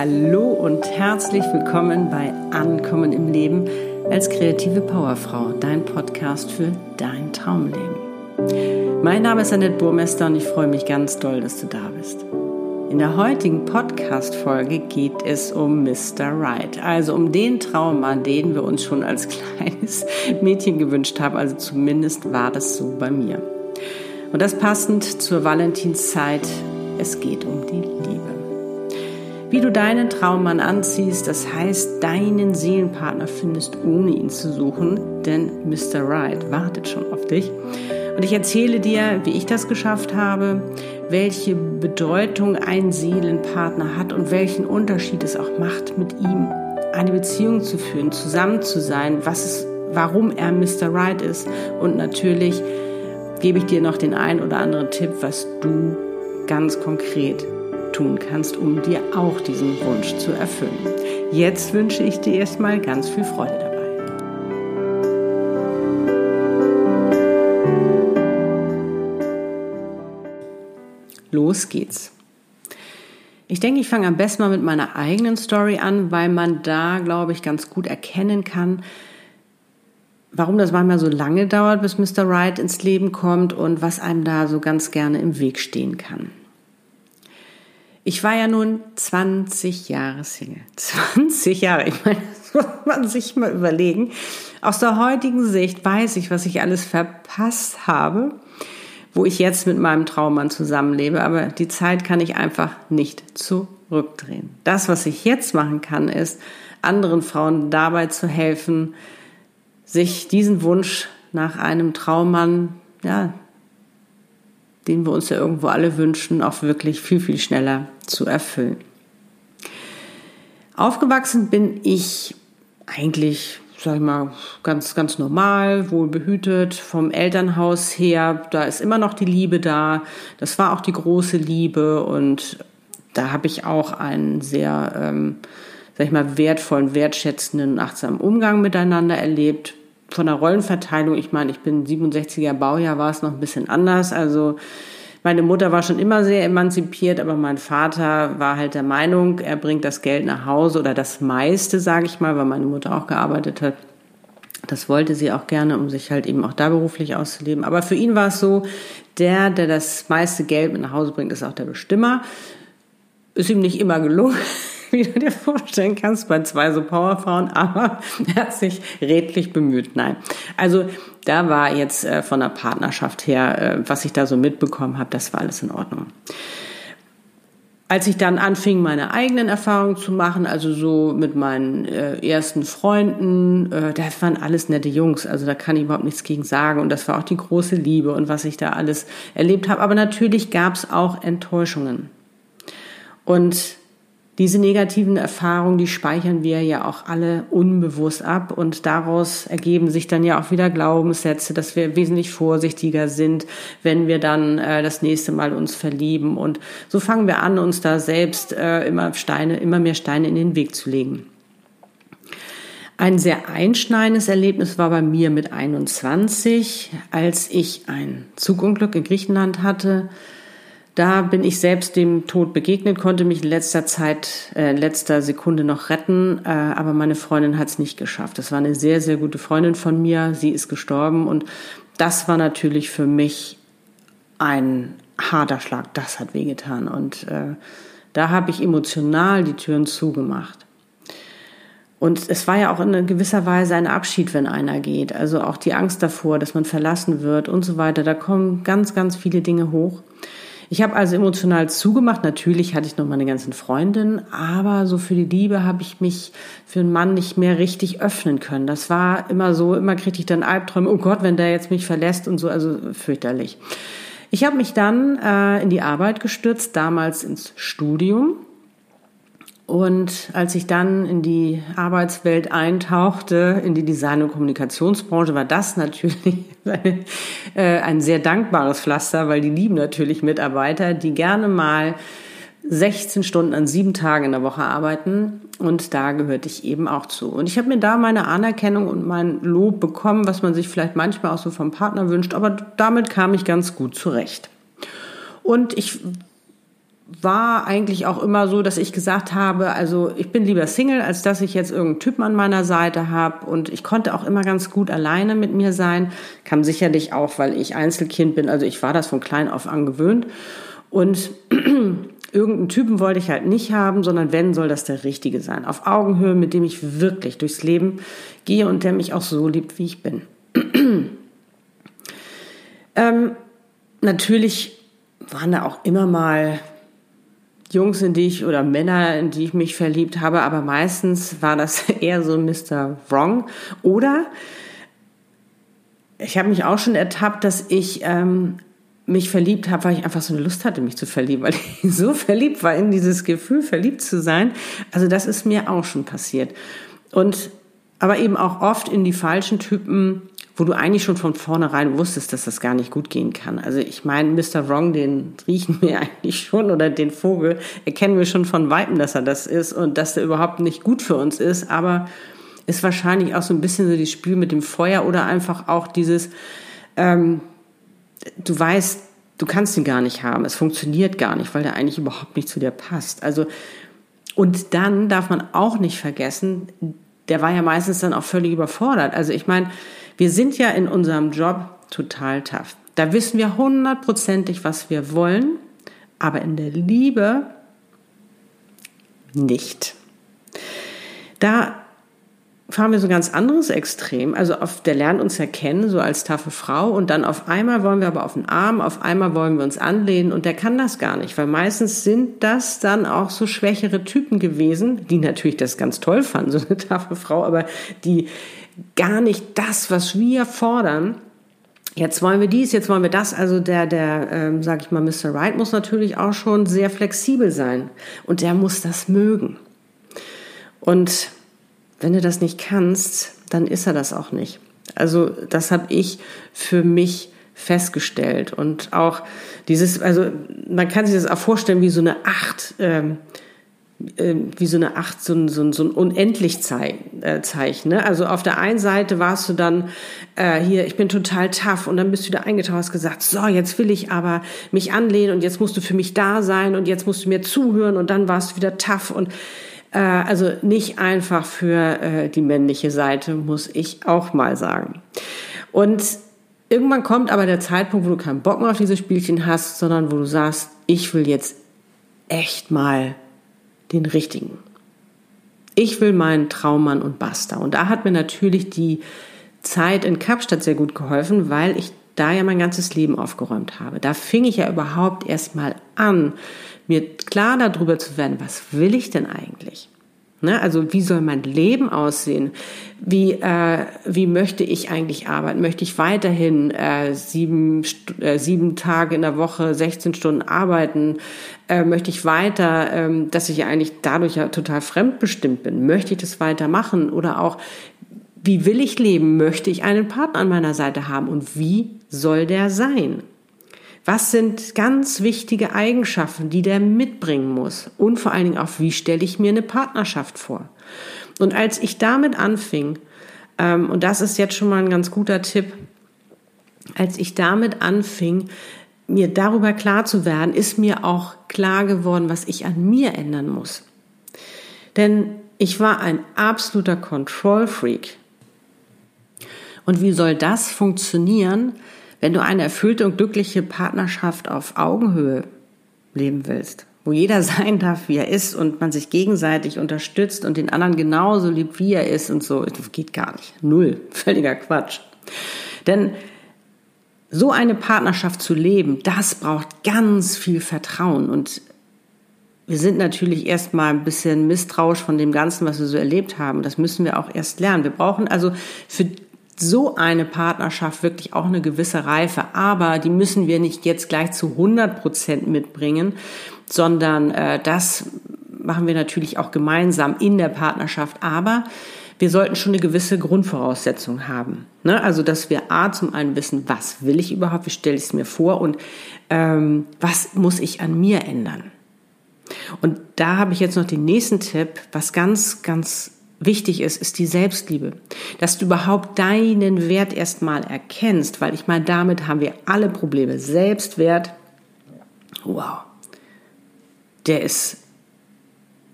Hallo und herzlich willkommen bei Ankommen im Leben als kreative Powerfrau, dein Podcast für dein Traumleben. Mein Name ist Annette Burmester und ich freue mich ganz doll, dass du da bist. In der heutigen Podcast-Folge geht es um Mr. Right, also um den Traummann, den wir uns schon als kleines Mädchen gewünscht haben. Also zumindest war das so bei mir. Und das passend zur Valentinszeit. Es geht um die Liebe. Wie du deinen Traummann anziehst, das heißt, deinen Seelenpartner findest, ohne ihn zu suchen, denn Mr. Right wartet schon auf dich. Und ich erzähle dir, wie ich das geschafft habe, welche Bedeutung ein Seelenpartner hat und welchen Unterschied es auch macht, mit ihm eine Beziehung zu führen, zusammen zu sein, was es, warum er Mr. Right ist. Und natürlich gebe ich dir noch den einen oder anderen Tipp, was du ganz konkret tun kannst, um dir auch diesen Wunsch zu erfüllen. Jetzt wünsche ich dir erstmal ganz viel Freude dabei. Los geht's. Ich denke, ich fange am besten mal mit meiner eigenen Story an, weil man da, glaube ich, ganz gut erkennen kann, warum das manchmal so lange dauert, bis Mr. Right ins Leben kommt und was einem da so ganz gerne im Weg stehen kann. Ich war ja nun 20 Jahre Single. 20 Jahre, ich meine, das muss man sich mal überlegen. Aus der heutigen Sicht weiß ich, was ich alles verpasst habe wo ich jetzt mit meinem Traummann zusammenlebe. Aber die Zeit kann ich einfach nicht zurückdrehen. Das, was ich jetzt machen kann, ist, anderen Frauen dabei zu helfen, sich diesen Wunsch nach einem Traummann, ja, den wir uns ja irgendwo alle wünschen, auch wirklich viel, viel schneller zu erfüllen. Aufgewachsen bin ich eigentlich sag ich mal, ganz, ganz normal, wohlbehütet vom Elternhaus her. Da ist immer noch die Liebe da. Das war auch die große Liebe und da habe ich auch einen sehr, ähm, sag ich mal, wertvollen, wertschätzenden, achtsamen Umgang miteinander erlebt. Von der Rollenverteilung, ich meine, ich bin 67er Baujahr, war es noch ein bisschen anders. Also meine Mutter war schon immer sehr emanzipiert, aber mein Vater war halt der Meinung, er bringt das Geld nach Hause oder das meiste, sage ich mal, weil meine Mutter auch gearbeitet hat. Das wollte sie auch gerne, um sich halt eben auch da beruflich auszuleben. Aber für ihn war es so, der, der das meiste Geld mit nach Hause bringt, ist auch der Bestimmer. Ist ihm nicht immer gelungen, wie du dir vorstellen kannst, bei zwei so Powerfrauen, aber er hat sich redlich bemüht. Nein. Also da war jetzt äh, von der Partnerschaft her, äh, was ich da so mitbekommen habe, das war alles in Ordnung. Als ich dann anfing, meine eigenen Erfahrungen zu machen, also so mit meinen äh, ersten Freunden, äh, das waren alles nette Jungs, also da kann ich überhaupt nichts gegen sagen. Und das war auch die große Liebe und was ich da alles erlebt habe. Aber natürlich gab es auch Enttäuschungen. Und diese negativen Erfahrungen, die speichern wir ja auch alle unbewusst ab und daraus ergeben sich dann ja auch wieder Glaubenssätze, dass wir wesentlich vorsichtiger sind, wenn wir dann äh, das nächste Mal uns verlieben und so fangen wir an, uns da selbst äh, immer Steine, immer mehr Steine in den Weg zu legen. Ein sehr einschneidendes Erlebnis war bei mir mit 21, als ich ein Zugunglück in Griechenland hatte da bin ich selbst dem Tod begegnet, konnte mich in letzter Zeit, äh, letzter Sekunde noch retten, äh, aber meine Freundin hat es nicht geschafft. Das war eine sehr, sehr gute Freundin von mir. Sie ist gestorben und das war natürlich für mich ein harter Schlag. Das hat wehgetan und äh, da habe ich emotional die Türen zugemacht. Und es war ja auch in gewisser Weise ein Abschied, wenn einer geht. Also auch die Angst davor, dass man verlassen wird und so weiter. Da kommen ganz, ganz viele Dinge hoch. Ich habe also emotional zugemacht. Natürlich hatte ich noch meine ganzen Freundinnen, aber so für die Liebe habe ich mich für einen Mann nicht mehr richtig öffnen können. Das war immer so, immer kriegte ich dann Albträume, oh Gott, wenn der jetzt mich verlässt und so, also fürchterlich. Ich habe mich dann äh, in die Arbeit gestürzt, damals ins Studium und als ich dann in die Arbeitswelt eintauchte, in die Design- und Kommunikationsbranche, war das natürlich ein sehr dankbares Pflaster, weil die lieben natürlich Mitarbeiter, die gerne mal 16 Stunden an sieben Tagen in der Woche arbeiten. Und da gehörte ich eben auch zu. Und ich habe mir da meine Anerkennung und mein Lob bekommen, was man sich vielleicht manchmal auch so vom Partner wünscht. Aber damit kam ich ganz gut zurecht. Und ich war eigentlich auch immer so, dass ich gesagt habe, also ich bin lieber Single, als dass ich jetzt irgendeinen Typen an meiner Seite habe. Und ich konnte auch immer ganz gut alleine mit mir sein. Kam sicherlich auch, weil ich Einzelkind bin. Also ich war das von klein auf angewöhnt. Und irgendeinen Typen wollte ich halt nicht haben, sondern wenn, soll das der Richtige sein. Auf Augenhöhe, mit dem ich wirklich durchs Leben gehe und der mich auch so liebt, wie ich bin. ähm, natürlich waren da auch immer mal Jungs, in die ich oder Männer, in die ich mich verliebt habe, aber meistens war das eher so Mr. Wrong. Oder ich habe mich auch schon ertappt, dass ich ähm, mich verliebt habe, weil ich einfach so eine Lust hatte, mich zu verlieben, weil ich so verliebt war in dieses Gefühl, verliebt zu sein. Also das ist mir auch schon passiert. Und aber eben auch oft in die falschen Typen wo du eigentlich schon von vornherein wusstest, dass das gar nicht gut gehen kann. Also ich meine, Mr. Wrong, den riechen wir eigentlich schon oder den Vogel erkennen wir schon von Weitem, dass er das ist und dass der überhaupt nicht gut für uns ist, aber ist wahrscheinlich auch so ein bisschen so das Spiel mit dem Feuer oder einfach auch dieses, ähm, du weißt, du kannst ihn gar nicht haben, es funktioniert gar nicht, weil der eigentlich überhaupt nicht zu dir passt. Also und dann darf man auch nicht vergessen, der war ja meistens dann auch völlig überfordert. Also ich meine, wir sind ja in unserem Job total tough. Da wissen wir hundertprozentig, was wir wollen, aber in der Liebe nicht. Da fahren wir so ein ganz anderes Extrem. Also auf, der lernt uns ja kennen, so als taffe Frau. Und dann auf einmal wollen wir aber auf den Arm, auf einmal wollen wir uns anlehnen. Und der kann das gar nicht, weil meistens sind das dann auch so schwächere Typen gewesen, die natürlich das ganz toll fanden, so eine taffe Frau, aber die gar nicht das, was wir fordern. Jetzt wollen wir dies, jetzt wollen wir das. Also der, der, ähm, sag ich mal, Mr. Wright muss natürlich auch schon sehr flexibel sein und der muss das mögen. Und wenn du das nicht kannst, dann ist er das auch nicht. Also das habe ich für mich festgestellt und auch dieses, also man kann sich das auch vorstellen wie so eine Acht. Ähm, wie so eine Acht, so ein, so ein, so ein Unendlichzeichen. Äh, ne? Also auf der einen Seite warst du dann äh, hier, ich bin total tough und dann bist du wieder eingetaucht, hast gesagt, so, jetzt will ich aber mich anlehnen und jetzt musst du für mich da sein und jetzt musst du mir zuhören und dann warst du wieder tough und äh, also nicht einfach für äh, die männliche Seite, muss ich auch mal sagen. Und irgendwann kommt aber der Zeitpunkt, wo du keinen Bock mehr auf diese Spielchen hast, sondern wo du sagst, ich will jetzt echt mal den richtigen. Ich will meinen Traummann und basta. Und da hat mir natürlich die Zeit in Kapstadt sehr gut geholfen, weil ich da ja mein ganzes Leben aufgeräumt habe. Da fing ich ja überhaupt erst mal an, mir klar darüber zu werden, was will ich denn eigentlich? Ne? Also wie soll mein Leben aussehen? Wie, äh, wie möchte ich eigentlich arbeiten? Möchte ich weiterhin äh, sieben, äh, sieben Tage in der Woche, 16 Stunden arbeiten? Äh, möchte ich weiter, ähm, dass ich ja eigentlich dadurch ja total fremdbestimmt bin? Möchte ich das weitermachen? Oder auch, wie will ich leben? Möchte ich einen Partner an meiner Seite haben? Und wie soll der sein? Was sind ganz wichtige Eigenschaften, die der mitbringen muss? Und vor allen Dingen auch, wie stelle ich mir eine Partnerschaft vor? Und als ich damit anfing, ähm, und das ist jetzt schon mal ein ganz guter Tipp, als ich damit anfing, mir darüber klar zu werden, ist mir auch klar geworden, was ich an mir ändern muss. Denn ich war ein absoluter Control Freak. Und wie soll das funktionieren, wenn du eine erfüllte und glückliche Partnerschaft auf Augenhöhe leben willst, wo jeder sein darf, wie er ist und man sich gegenseitig unterstützt und den anderen genauso liebt, wie er ist und so, das geht gar nicht. Null. Völliger Quatsch. Denn so eine Partnerschaft zu leben, das braucht ganz viel Vertrauen und wir sind natürlich erstmal ein bisschen misstrauisch von dem Ganzen, was wir so erlebt haben. Das müssen wir auch erst lernen. Wir brauchen also für so eine Partnerschaft wirklich auch eine gewisse Reife, aber die müssen wir nicht jetzt gleich zu 100 Prozent mitbringen, sondern äh, das machen wir natürlich auch gemeinsam in der Partnerschaft, aber wir sollten schon eine gewisse Grundvoraussetzung haben. Ne? Also, dass wir A zum einen wissen, was will ich überhaupt, wie stelle ich es mir vor und ähm, was muss ich an mir ändern. Und da habe ich jetzt noch den nächsten Tipp, was ganz, ganz wichtig ist, ist die Selbstliebe. Dass du überhaupt deinen Wert erstmal erkennst, weil ich meine, damit haben wir alle Probleme. Selbstwert, wow. der ist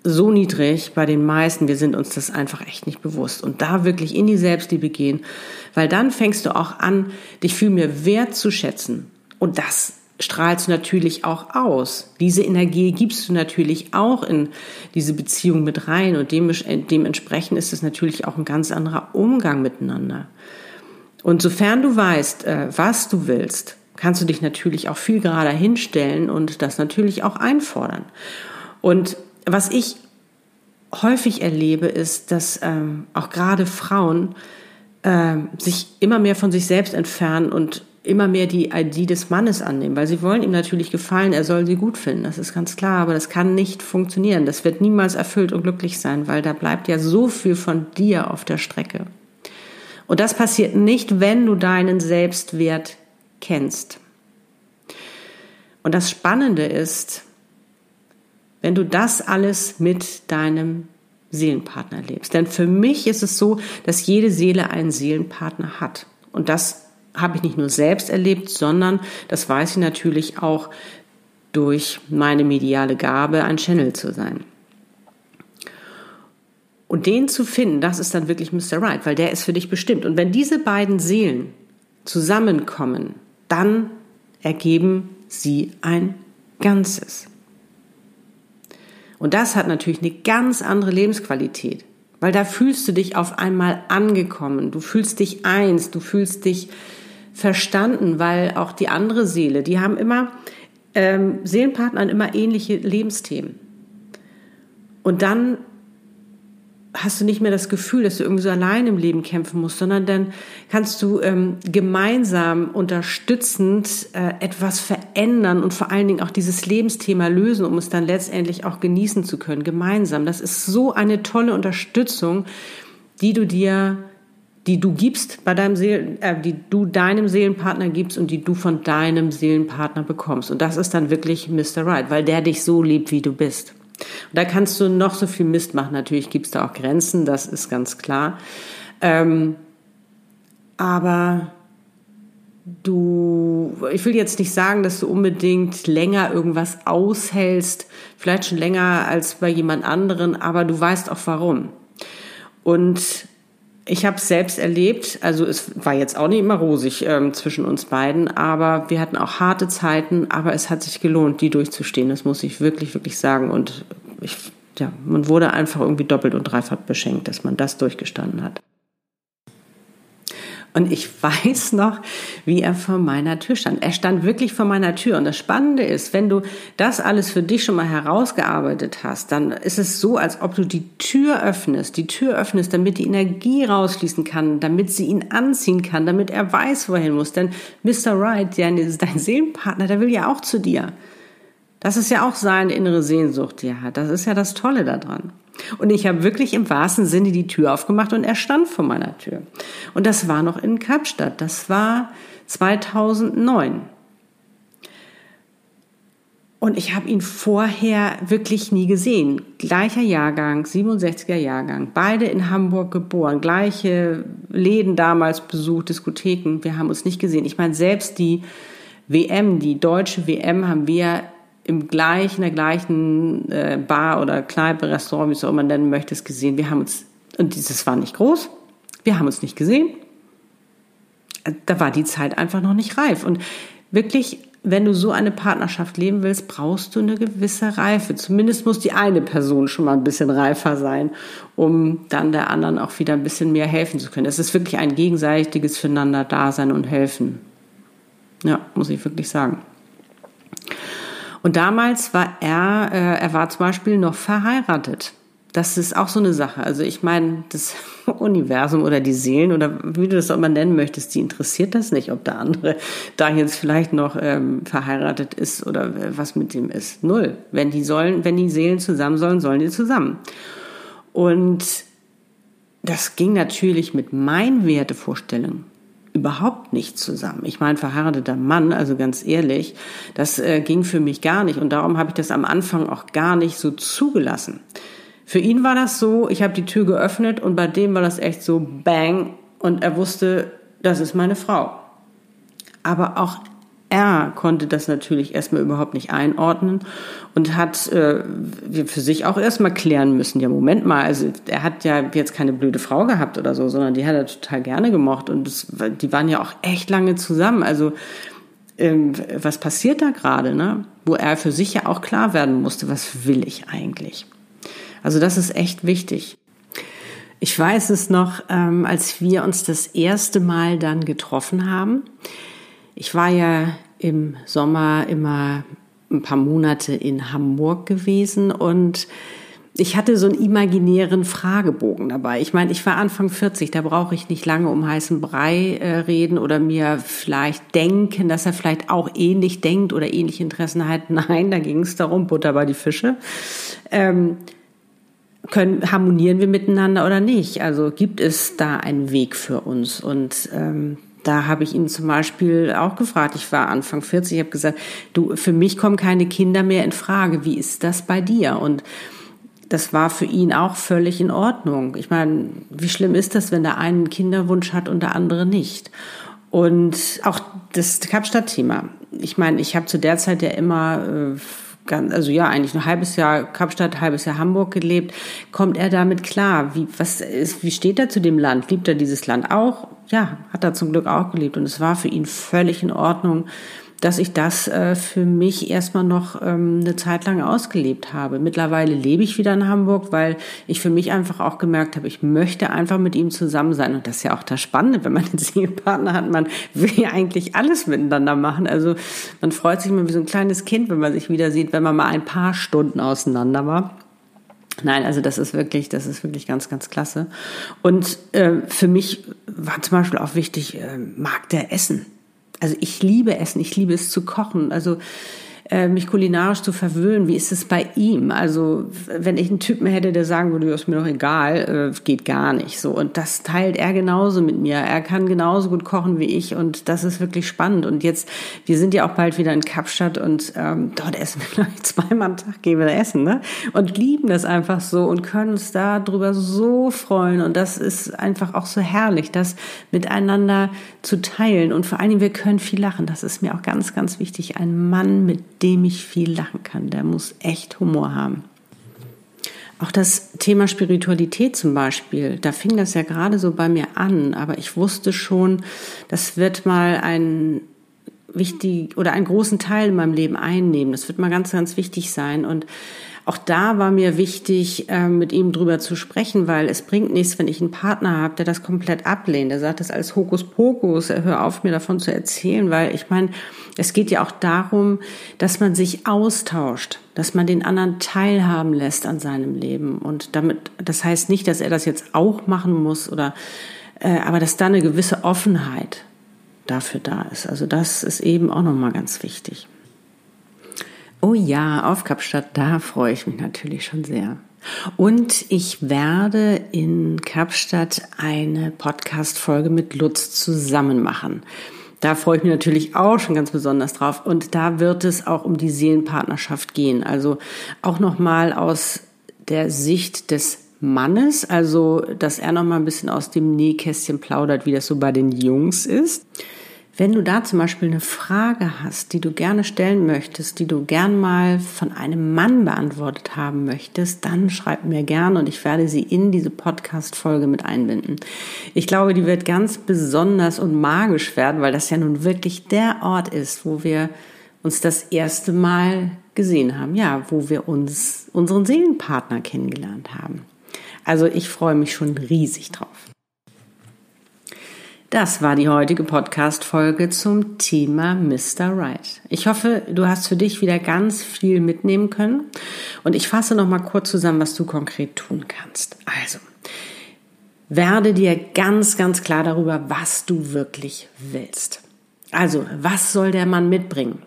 so niedrig bei den meisten, wir sind uns das einfach echt nicht bewusst. Und da wirklich in die Selbstliebe gehen, weil dann fängst du auch an, dich viel mehr wert zu schätzen. Und das strahlst du natürlich auch aus. Diese Energie gibst du natürlich auch in diese Beziehung mit rein und dementsprechend ist es natürlich auch ein ganz anderer Umgang miteinander. Und sofern du weißt, äh, was du willst, kannst du dich natürlich auch viel gerader hinstellen und das natürlich auch einfordern. Und was ich häufig erlebe, ist, dass ähm, auch gerade Frauen äh, sich immer mehr von sich selbst entfernen und immer mehr die ID des Mannes annehmen, weil sie wollen ihm natürlich gefallen, er soll sie gut finden, das ist ganz klar, aber das kann nicht funktionieren, das wird niemals erfüllt und glücklich sein, weil da bleibt ja so viel von dir auf der Strecke. Und das passiert nicht, wenn du deinen Selbstwert kennst. Und das Spannende ist, wenn du das alles mit deinem Seelenpartner lebst. Denn für mich ist es so, dass jede Seele einen Seelenpartner hat. Und das habe ich nicht nur selbst erlebt, sondern das weiß ich natürlich auch durch meine mediale Gabe, ein Channel zu sein. Und den zu finden, das ist dann wirklich Mr. Right, weil der ist für dich bestimmt. Und wenn diese beiden Seelen zusammenkommen, dann ergeben sie ein Ganzes. Und das hat natürlich eine ganz andere Lebensqualität, weil da fühlst du dich auf einmal angekommen, du fühlst dich eins, du fühlst dich verstanden, weil auch die andere Seele, die haben immer, ähm, Seelenpartner haben immer ähnliche Lebensthemen. Und dann hast du nicht mehr das Gefühl, dass du irgendwie so allein im Leben kämpfen musst, sondern dann kannst du ähm, gemeinsam unterstützend äh, etwas verändern und vor allen Dingen auch dieses Lebensthema lösen, um es dann letztendlich auch genießen zu können, gemeinsam. Das ist so eine tolle Unterstützung, die du dir die du gibst bei deinem Seelen, äh, die du deinem Seelenpartner gibst und die du von deinem Seelenpartner bekommst. Und das ist dann wirklich Mr. Right, weil der dich so liebt, wie du bist. Und da kannst du noch so viel Mist machen. Natürlich gibt es da auch Grenzen, das ist ganz klar. Ähm, aber du, ich will jetzt nicht sagen, dass du unbedingt länger irgendwas aushältst, vielleicht schon länger als bei jemand anderen, aber du weißt auch warum. Und ich habe es selbst erlebt, also es war jetzt auch nicht immer rosig ähm, zwischen uns beiden, aber wir hatten auch harte Zeiten, aber es hat sich gelohnt, die durchzustehen. Das muss ich wirklich, wirklich sagen. Und ich, ja, man wurde einfach irgendwie doppelt und dreifach beschenkt, dass man das durchgestanden hat. Und ich weiß noch, wie er vor meiner Tür stand. Er stand wirklich vor meiner Tür. Und das Spannende ist, wenn du das alles für dich schon mal herausgearbeitet hast, dann ist es so, als ob du die Tür öffnest, die Tür öffnest, damit die Energie rausfließen kann, damit sie ihn anziehen kann, damit er weiß, wohin muss. Denn Mr. Wright, dein, dein Seelenpartner, der will ja auch zu dir. Das ist ja auch seine innere Sehnsucht, die er hat. Das ist ja das Tolle daran. Und ich habe wirklich im wahrsten Sinne die Tür aufgemacht und er stand vor meiner Tür. Und das war noch in Kapstadt. Das war 2009. Und ich habe ihn vorher wirklich nie gesehen. Gleicher Jahrgang, 67er Jahrgang, beide in Hamburg geboren, gleiche Läden damals besucht, Diskotheken. Wir haben uns nicht gesehen. Ich meine, selbst die WM, die deutsche WM, haben wir im gleichen, der gleichen äh, Bar oder Kneipe, Restaurant, wie es auch immer nennen möchtest, gesehen. Wir haben uns, und dieses war nicht groß, wir haben uns nicht gesehen. Da war die Zeit einfach noch nicht reif. Und wirklich, wenn du so eine Partnerschaft leben willst, brauchst du eine gewisse Reife. Zumindest muss die eine Person schon mal ein bisschen reifer sein, um dann der anderen auch wieder ein bisschen mehr helfen zu können. Es ist wirklich ein gegenseitiges Füreinander-Dasein und Helfen. Ja, muss ich wirklich sagen. Und damals war er, äh, er war zum Beispiel noch verheiratet. Das ist auch so eine Sache. Also ich meine, das Universum oder die Seelen oder wie du das auch mal nennen möchtest, die interessiert das nicht, ob der andere da jetzt vielleicht noch ähm, verheiratet ist oder was mit dem ist. Null. Wenn die sollen, wenn die Seelen zusammen sollen, sollen die zusammen. Und das ging natürlich mit meinen Wertevorstellungen überhaupt nicht zusammen. Ich meine, verheirateter Mann, also ganz ehrlich, das äh, ging für mich gar nicht und darum habe ich das am Anfang auch gar nicht so zugelassen. Für ihn war das so, ich habe die Tür geöffnet und bei dem war das echt so bang und er wusste, das ist meine Frau. Aber auch er konnte das natürlich erstmal überhaupt nicht einordnen und hat äh, für sich auch erstmal klären müssen, ja Moment mal, also er hat ja jetzt keine blöde Frau gehabt oder so, sondern die hat er total gerne gemocht und das, die waren ja auch echt lange zusammen. Also ähm, was passiert da gerade, ne? Wo er für sich ja auch klar werden musste, was will ich eigentlich? Also das ist echt wichtig. Ich weiß es noch, ähm, als wir uns das erste Mal dann getroffen haben. Ich war ja im Sommer immer ein paar Monate in Hamburg gewesen und ich hatte so einen imaginären Fragebogen dabei. Ich meine, ich war Anfang 40, da brauche ich nicht lange um heißen Brei äh, reden oder mir vielleicht denken, dass er vielleicht auch ähnlich denkt oder ähnliche Interessen hat. Nein, da ging es darum, Butter bei die Fische. Ähm, können, harmonieren wir miteinander oder nicht? Also gibt es da einen Weg für uns? Und ähm, da habe ich ihn zum Beispiel auch gefragt. Ich war Anfang 40, ich habe gesagt, du, für mich kommen keine Kinder mehr in Frage. Wie ist das bei dir? Und das war für ihn auch völlig in Ordnung. Ich meine, wie schlimm ist das, wenn der einen Kinderwunsch hat und der andere nicht? Und auch das Kapstadt-Thema. Ich meine, ich habe zu der Zeit ja immer äh, also ja, eigentlich ein halbes Jahr Kapstadt, halbes Jahr Hamburg gelebt. Kommt er damit klar? Wie, was ist, wie steht er zu dem Land? Liebt er dieses Land auch? Ja, hat er zum Glück auch gelebt. Und es war für ihn völlig in Ordnung, dass ich das äh, für mich erstmal noch ähm, eine Zeit lang ausgelebt habe. Mittlerweile lebe ich wieder in Hamburg, weil ich für mich einfach auch gemerkt habe, ich möchte einfach mit ihm zusammen sein. Und das ist ja auch das Spannende, wenn man einen Single-Partner hat. Man will ja eigentlich alles miteinander machen. Also man freut sich immer wie so ein kleines Kind, wenn man sich wieder sieht, wenn man mal ein paar Stunden auseinander war. Nein, also das ist wirklich, das ist wirklich ganz, ganz klasse. Und äh, für mich war zum Beispiel auch wichtig, äh, mag der Essen also ich liebe Essen, ich liebe es zu kochen. Also äh, mich kulinarisch zu verwöhnen. Wie ist es bei ihm? Also wenn ich einen Typen hätte, der sagen würde, ist mir doch egal, äh, geht gar nicht so. Und das teilt er genauso mit mir. Er kann genauso gut kochen wie ich und das ist wirklich spannend. Und jetzt, wir sind ja auch bald wieder in Kapstadt und ähm, dort essen wir gleich zweimal am Tag gehen wir essen, ne? Und lieben das einfach so und können uns darüber so freuen. Und das ist einfach auch so herrlich, das miteinander zu teilen. Und vor allen Dingen, wir können viel lachen. Das ist mir auch ganz, ganz wichtig. Ein Mann mit dem ich viel lachen kann. Der muss echt Humor haben. Auch das Thema Spiritualität zum Beispiel, da fing das ja gerade so bei mir an, aber ich wusste schon, das wird mal ein wichtig oder einen großen Teil in meinem Leben einnehmen. Das wird mal ganz, ganz wichtig sein. Und auch da war mir wichtig, ähm, mit ihm drüber zu sprechen, weil es bringt nichts, wenn ich einen Partner habe, der das komplett ablehnt. Der sagt das als Hokuspokus, hör auf, mir davon zu erzählen, weil ich meine, es geht ja auch darum, dass man sich austauscht, dass man den anderen teilhaben lässt an seinem Leben. Und damit, das heißt nicht, dass er das jetzt auch machen muss oder, äh, aber dass da eine gewisse Offenheit dafür da ist. Also das ist eben auch nochmal ganz wichtig. Oh ja, auf Kapstadt, da freue ich mich natürlich schon sehr. Und ich werde in Kapstadt eine Podcast-Folge mit Lutz zusammen machen. Da freue ich mich natürlich auch schon ganz besonders drauf. Und da wird es auch um die Seelenpartnerschaft gehen. Also auch nochmal aus der Sicht des Mannes, also dass er nochmal ein bisschen aus dem Nähkästchen plaudert, wie das so bei den Jungs ist. Wenn du da zum Beispiel eine Frage hast, die du gerne stellen möchtest, die du gern mal von einem Mann beantwortet haben möchtest, dann schreib mir gern und ich werde sie in diese Podcast-Folge mit einbinden. Ich glaube, die wird ganz besonders und magisch werden, weil das ja nun wirklich der Ort ist, wo wir uns das erste Mal gesehen haben. Ja, wo wir uns, unseren Seelenpartner kennengelernt haben. Also ich freue mich schon riesig drauf. Das war die heutige Podcast-Folge zum Thema Mr. Right. Ich hoffe, du hast für dich wieder ganz viel mitnehmen können. Und ich fasse noch mal kurz zusammen, was du konkret tun kannst. Also, werde dir ganz, ganz klar darüber, was du wirklich willst. Also, was soll der Mann mitbringen?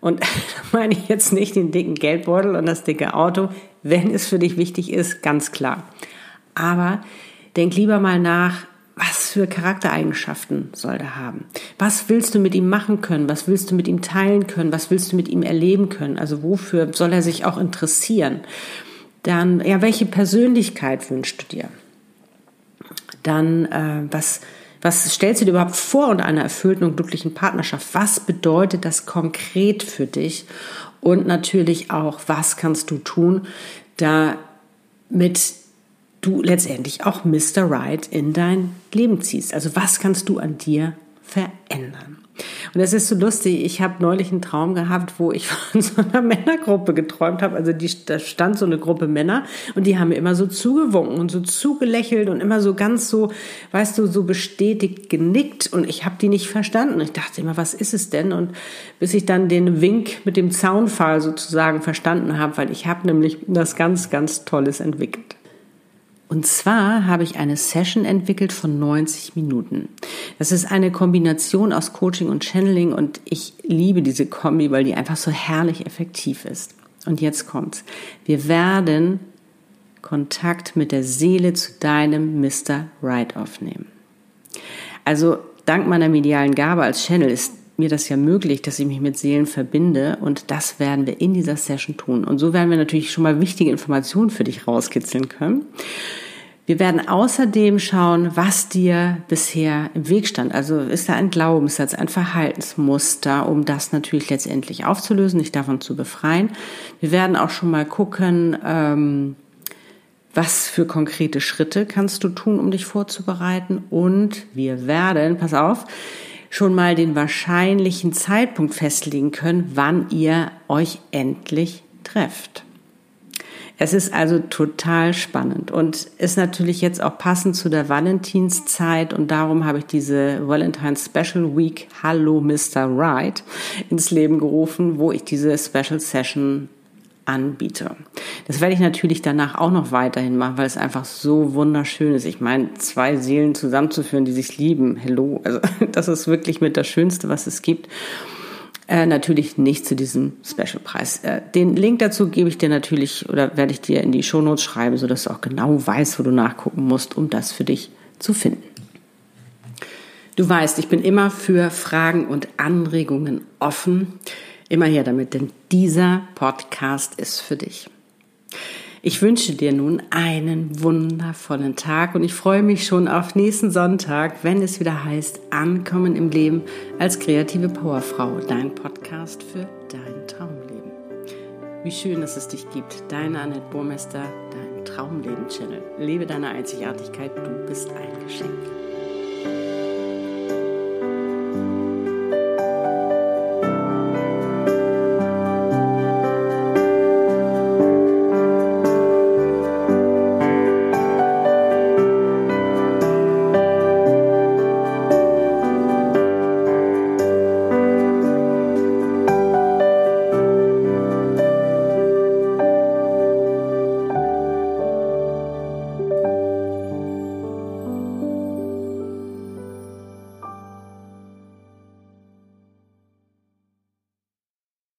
Und da meine ich jetzt nicht den dicken Geldbeutel und das dicke Auto, wenn es für dich wichtig ist, ganz klar. Aber denk lieber mal nach, was für Charaktereigenschaften soll er haben? Was willst du mit ihm machen können? Was willst du mit ihm teilen können? Was willst du mit ihm erleben können? Also wofür soll er sich auch interessieren? Dann, ja, welche Persönlichkeit wünschst du dir? Dann, äh, was, Was stellst du dir überhaupt vor unter einer erfüllten und glücklichen Partnerschaft? Was bedeutet das konkret für dich? Und natürlich auch, was kannst du tun, damit du letztendlich auch Mr. Right in dein Leben ziehst? Also was kannst du an dir verändern? Und es ist so lustig, ich habe neulich einen Traum gehabt, wo ich von so einer Männergruppe geträumt habe. Also die, da stand so eine Gruppe Männer und die haben mir immer so zugewunken und so zugelächelt und immer so ganz so, weißt du, so bestätigt genickt und ich habe die nicht verstanden. Ich dachte immer, was ist es denn? Und bis ich dann den Wink mit dem Zaunpfahl sozusagen verstanden habe, weil ich habe nämlich das ganz, ganz Tolles entwickelt. Und zwar habe ich eine Session entwickelt von 90 Minuten. Das ist eine Kombination aus Coaching und Channeling und ich liebe diese Kombi, weil die einfach so herrlich effektiv ist. Und jetzt kommt's. Wir werden Kontakt mit der Seele zu deinem Mr. Right aufnehmen. Also dank meiner medialen Gabe als Channel ist mir das ja möglich, dass ich mich mit Seelen verbinde und das werden wir in dieser Session tun. Und so werden wir natürlich schon mal wichtige Informationen für dich rauskitzeln können. Wir werden außerdem schauen, was dir bisher im Weg stand. Also ist da ein Glaubenssatz, ein Verhaltensmuster, um das natürlich letztendlich aufzulösen, dich davon zu befreien. Wir werden auch schon mal gucken, ähm, was für konkrete Schritte kannst du tun, um dich vorzubereiten. Und wir werden, pass auf, schon mal den wahrscheinlichen Zeitpunkt festlegen können, wann ihr euch endlich trefft. Es ist also total spannend und ist natürlich jetzt auch passend zu der Valentinszeit und darum habe ich diese Valentine's Special Week Hallo Mr. Right ins Leben gerufen, wo ich diese Special Session anbiete. Das werde ich natürlich danach auch noch weiterhin machen, weil es einfach so wunderschön ist. Ich meine, zwei Seelen zusammenzuführen, die sich lieben. Hello. Also, das ist wirklich mit das Schönste, was es gibt. Äh, natürlich nicht zu diesem Special-Preis. Äh, den Link dazu gebe ich dir natürlich oder werde ich dir in die Shownotes schreiben, sodass du auch genau weißt, wo du nachgucken musst, um das für dich zu finden. Du weißt, ich bin immer für Fragen und Anregungen offen. Immer her damit, denn dieser Podcast ist für dich. Ich wünsche dir nun einen wundervollen Tag und ich freue mich schon auf nächsten Sonntag, wenn es wieder heißt Ankommen im Leben als kreative Powerfrau, dein Podcast für dein Traumleben. Wie schön, dass es dich gibt. Deine Annette Burmester, dein Traumleben-Channel. Lebe deine Einzigartigkeit, du bist ein Geschenk.